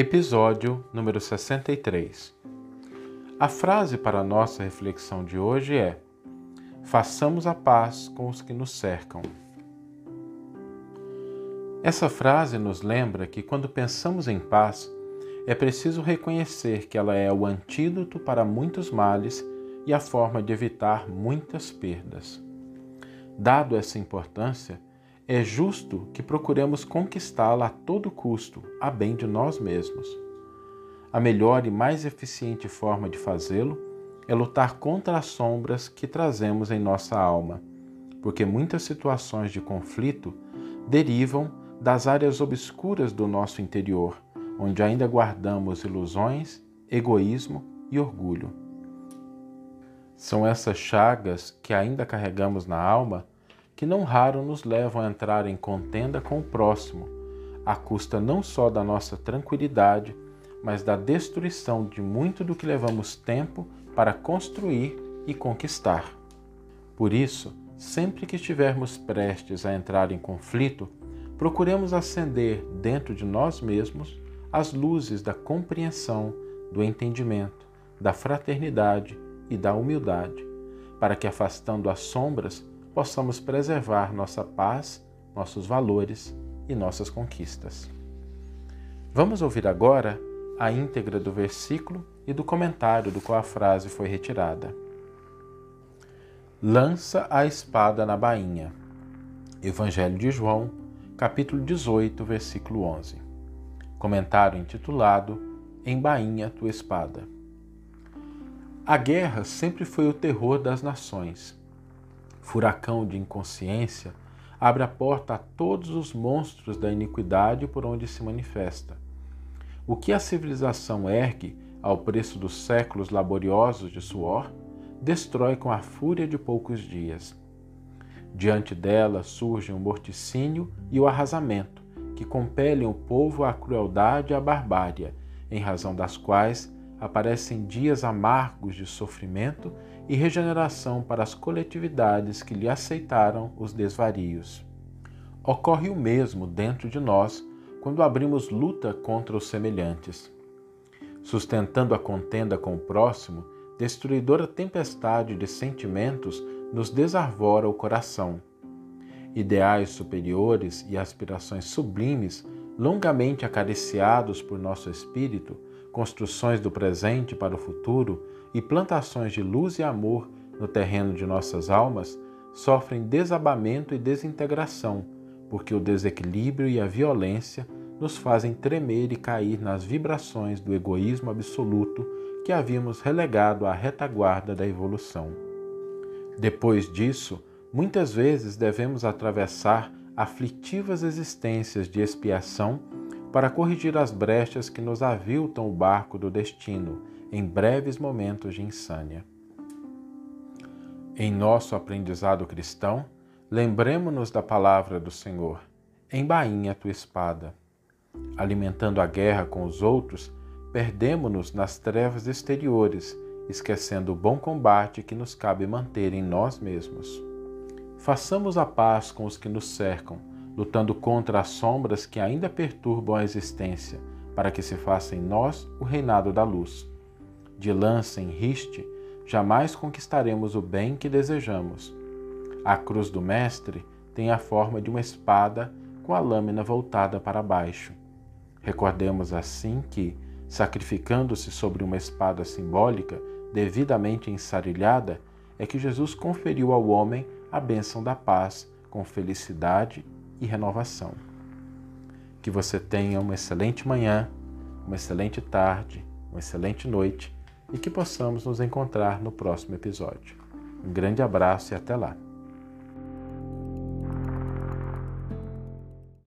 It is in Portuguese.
Episódio número 63. A frase para a nossa reflexão de hoje é: Façamos a paz com os que nos cercam. Essa frase nos lembra que quando pensamos em paz, é preciso reconhecer que ela é o antídoto para muitos males e a forma de evitar muitas perdas. Dado essa importância, é justo que procuremos conquistá-la a todo custo, a bem de nós mesmos. A melhor e mais eficiente forma de fazê-lo é lutar contra as sombras que trazemos em nossa alma, porque muitas situações de conflito derivam das áreas obscuras do nosso interior, onde ainda guardamos ilusões, egoísmo e orgulho. São essas chagas que ainda carregamos na alma que não raro nos levam a entrar em contenda com o próximo, à custa não só da nossa tranquilidade, mas da destruição de muito do que levamos tempo para construir e conquistar. Por isso, sempre que estivermos prestes a entrar em conflito, procuremos acender dentro de nós mesmos as luzes da compreensão, do entendimento, da fraternidade e da humildade, para que, afastando as sombras, possamos preservar nossa paz, nossos valores e nossas conquistas. Vamos ouvir agora a íntegra do versículo e do comentário do qual a frase foi retirada. Lança a espada na bainha. Evangelho de João, capítulo 18, versículo 11. Comentário intitulado Embainha tua espada. A guerra sempre foi o terror das nações furacão de inconsciência, abre a porta a todos os monstros da iniquidade por onde se manifesta. O que a civilização ergue ao preço dos séculos laboriosos de suor, destrói com a fúria de poucos dias. Diante dela surgem o morticínio e o arrasamento, que compelem o povo à crueldade e à barbárie, em razão das quais aparecem dias amargos de sofrimento e regeneração para as coletividades que lhe aceitaram os desvarios. Ocorre o mesmo dentro de nós quando abrimos luta contra os semelhantes. Sustentando a contenda com o próximo, destruidora tempestade de sentimentos nos desarvora o coração. Ideais superiores e aspirações sublimes, longamente acariciados por nosso espírito, construções do presente para o futuro e plantações de luz e amor no terreno de nossas almas sofrem desabamento e desintegração, porque o desequilíbrio e a violência nos fazem tremer e cair nas vibrações do egoísmo absoluto que havíamos relegado à retaguarda da evolução. Depois disso, muitas vezes devemos atravessar aflitivas existências de expiação para corrigir as brechas que nos aviltam o barco do destino em breves momentos de insânia. Em nosso aprendizado cristão, lembremos-nos da palavra do Senhor: embainha a tua espada. Alimentando a guerra com os outros, perdemos-nos nas trevas exteriores, esquecendo o bom combate que nos cabe manter em nós mesmos. Façamos a paz com os que nos cercam lutando contra as sombras que ainda perturbam a existência, para que se faça em nós o reinado da luz. De lança em riste, jamais conquistaremos o bem que desejamos. A cruz do Mestre tem a forma de uma espada com a lâmina voltada para baixo. Recordemos assim que, sacrificando-se sobre uma espada simbólica, devidamente ensarilhada, é que Jesus conferiu ao homem a bênção da paz com felicidade e renovação. Que você tenha uma excelente manhã, uma excelente tarde, uma excelente noite e que possamos nos encontrar no próximo episódio. Um grande abraço e até lá!